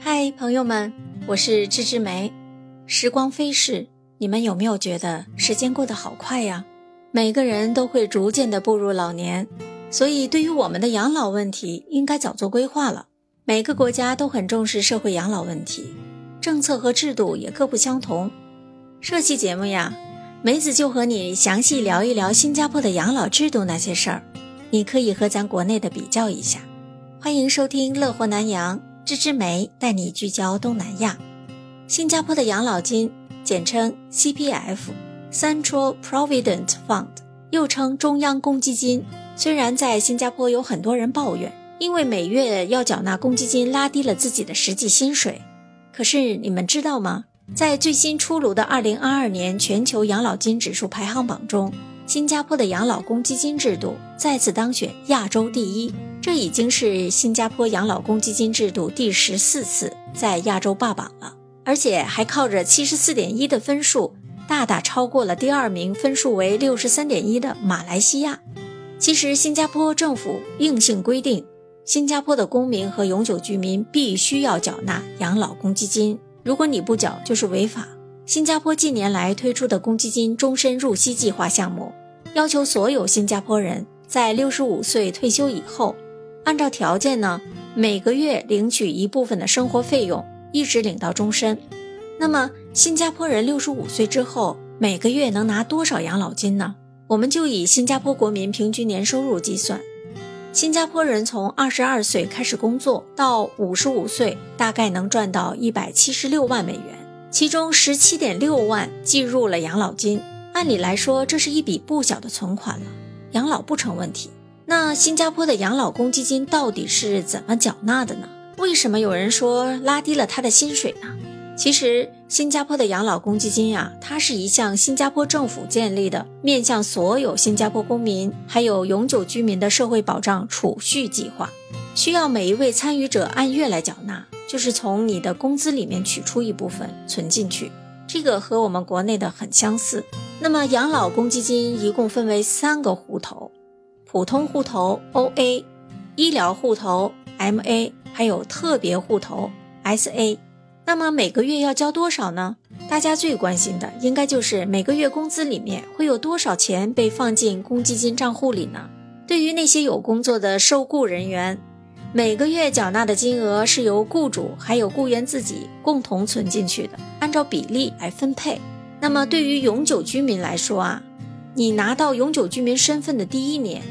嗨，朋友们，我是芝芝梅。时光飞逝，你们有没有觉得时间过得好快呀？每个人都会逐渐的步入老年，所以对于我们的养老问题，应该早做规划了。每个国家都很重视社会养老问题，政策和制度也各不相同。这期节目呀，梅子就和你详细聊一聊新加坡的养老制度那些事儿，你可以和咱国内的比较一下。欢迎收听《乐活南洋》。芝芝梅带你聚焦东南亚。新加坡的养老金，简称 CPF（Central Provident Fund），又称中央公积金。虽然在新加坡有很多人抱怨，因为每月要缴纳公积金拉低了自己的实际薪水，可是你们知道吗？在最新出炉的2022年全球养老金指数排行榜中，新加坡的养老公积金制度再次当选亚洲第一。这已经是新加坡养老公积金制度第十四次在亚洲霸榜了，而且还靠着七十四点一的分数，大大超过了第二名分数为六十三点一的马来西亚。其实，新加坡政府硬性规定，新加坡的公民和永久居民必须要缴纳养老公积金，如果你不缴就是违法。新加坡近年来推出的公积金终身入息计划项目，要求所有新加坡人在六十五岁退休以后。按照条件呢，每个月领取一部分的生活费用，一直领到终身。那么，新加坡人六十五岁之后，每个月能拿多少养老金呢？我们就以新加坡国民平均年收入计算。新加坡人从二十二岁开始工作到五十五岁，大概能赚到一百七十六万美元，其中十七点六万计入了养老金。按理来说，这是一笔不小的存款了，养老不成问题。那新加坡的养老公积金到底是怎么缴纳的呢？为什么有人说拉低了他的薪水呢？其实，新加坡的养老公积金呀，它是一项新加坡政府建立的，面向所有新加坡公民还有永久居民的社会保障储蓄计划，需要每一位参与者按月来缴纳，就是从你的工资里面取出一部分存进去。这个和我们国内的很相似。那么，养老公积金一共分为三个户头。普通户头 O A，医疗户头 M A，还有特别户头 S A。那么每个月要交多少呢？大家最关心的应该就是每个月工资里面会有多少钱被放进公积金账户里呢？对于那些有工作的受雇人员，每个月缴纳的金额是由雇主还有雇员自己共同存进去的，按照比例来分配。那么对于永久居民来说啊，你拿到永久居民身份的第一年。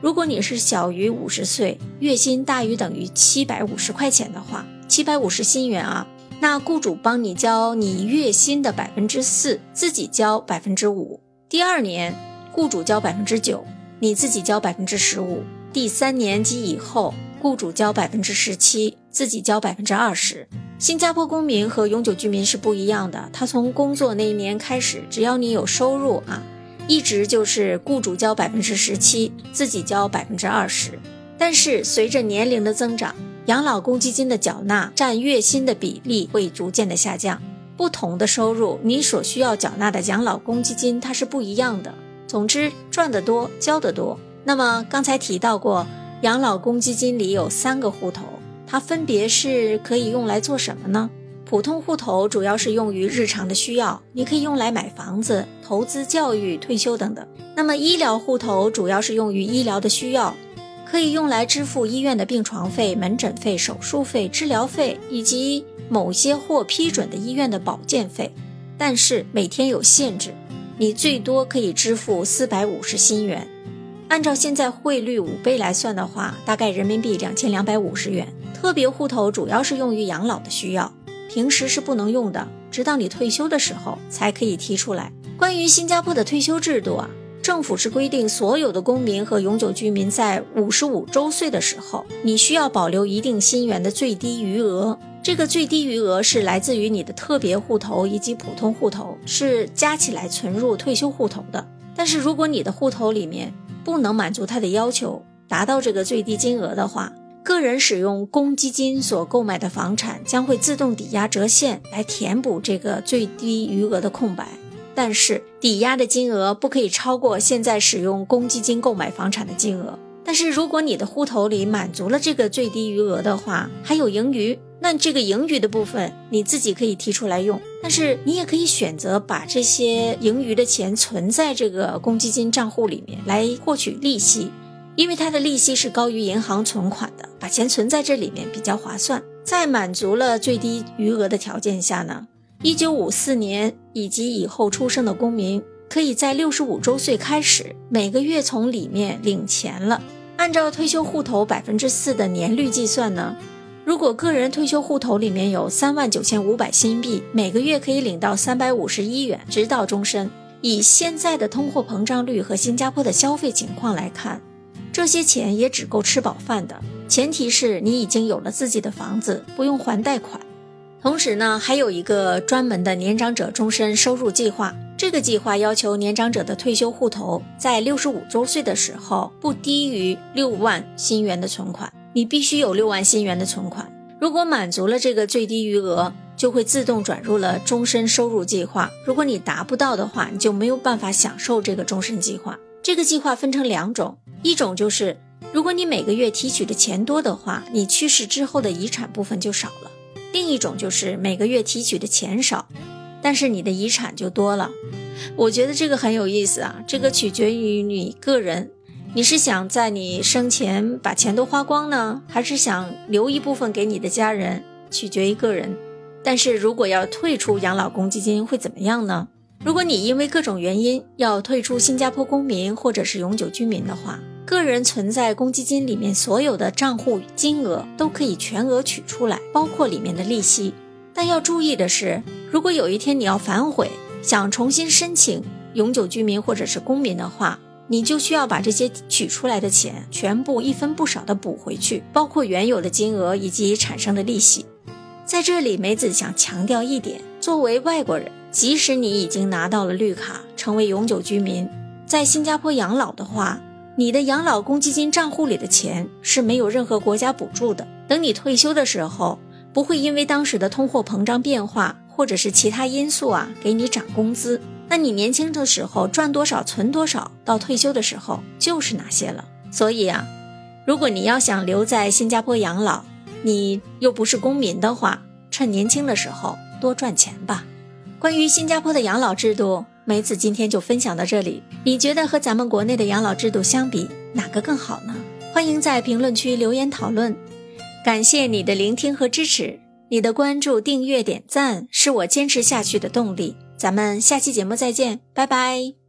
如果你是小于五十岁，月薪大于等于七百五十块钱的话，七百五十新元啊，那雇主帮你交你月薪的百分之四，自己交百分之五。第二年，雇主交百分之九，你自己交百分之十五。第三年及以后，雇主交百分之十七，自己交百分之二十。新加坡公民和永久居民是不一样的，他从工作那一年开始，只要你有收入啊。一直就是雇主交百分之十七，自己交百分之二十。但是随着年龄的增长，养老公积金的缴纳占月薪的比例会逐渐的下降。不同的收入，你所需要缴纳的养老公积金它是不一样的。总之，赚得多交得多。那么刚才提到过，养老公积金里有三个户头，它分别是可以用来做什么呢？普通户头主要是用于日常的需要，你可以用来买房子、投资、教育、退休等等。那么医疗户头主要是用于医疗的需要，可以用来支付医院的病床费、门诊费、手术费、治疗费以及某些获批准的医院的保健费。但是每天有限制，你最多可以支付四百五十新元，按照现在汇率五倍来算的话，大概人民币两千两百五十元。特别户头主要是用于养老的需要。平时是不能用的，直到你退休的时候才可以提出来。关于新加坡的退休制度啊，政府是规定所有的公民和永久居民在五十五周岁的时候，你需要保留一定薪元的最低余额。这个最低余额是来自于你的特别户头以及普通户头，是加起来存入退休户头的。但是如果你的户头里面不能满足他的要求，达到这个最低金额的话，个人使用公积金所购买的房产将会自动抵押折现来填补这个最低余额的空白，但是抵押的金额不可以超过现在使用公积金购买房产的金额。但是如果你的户头里满足了这个最低余额的话，还有盈余，那这个盈余的部分你自己可以提出来用。但是你也可以选择把这些盈余的钱存在这个公积金账户里面来获取利息，因为它的利息是高于银行存款的，把钱存在这里面比较划算。在满足了最低余额的条件下呢，一九五四年以及以后出生的公民。可以在六十五周岁开始，每个月从里面领钱了。按照退休户头百分之四的年率计算呢，如果个人退休户头里面有三万九千五百新币，每个月可以领到三百五十一元，直到终身。以现在的通货膨胀率和新加坡的消费情况来看，这些钱也只够吃饱饭的。前提是你已经有了自己的房子，不用还贷款。同时呢，还有一个专门的年长者终身收入计划。这个计划要求年长者的退休户头在六十五周岁的时候不低于六万新元的存款，你必须有六万新元的存款。如果满足了这个最低余额，就会自动转入了终身收入计划。如果你达不到的话，你就没有办法享受这个终身计划。这个计划分成两种，一种就是如果你每个月提取的钱多的话，你去世之后的遗产部分就少了；另一种就是每个月提取的钱少。但是你的遗产就多了，我觉得这个很有意思啊。这个取决于你个人，你是想在你生前把钱都花光呢，还是想留一部分给你的家人？取决于个人。但是如果要退出养老公积金会怎么样呢？如果你因为各种原因要退出新加坡公民或者是永久居民的话，个人存在公积金里面所有的账户金额都可以全额取出来，包括里面的利息。但要注意的是，如果有一天你要反悔，想重新申请永久居民或者是公民的话，你就需要把这些取出来的钱全部一分不少的补回去，包括原有的金额以及产生的利息。在这里，梅子想强调一点：作为外国人，即使你已经拿到了绿卡，成为永久居民，在新加坡养老的话，你的养老公积金账户里的钱是没有任何国家补助的。等你退休的时候。不会因为当时的通货膨胀变化或者是其他因素啊，给你涨工资。那你年轻的时候赚多少存多少，到退休的时候就是那些了。所以啊，如果你要想留在新加坡养老，你又不是公民的话，趁年轻的时候多赚钱吧。关于新加坡的养老制度，梅子今天就分享到这里。你觉得和咱们国内的养老制度相比，哪个更好呢？欢迎在评论区留言讨论。感谢你的聆听和支持，你的关注、订阅、点赞是我坚持下去的动力。咱们下期节目再见，拜拜。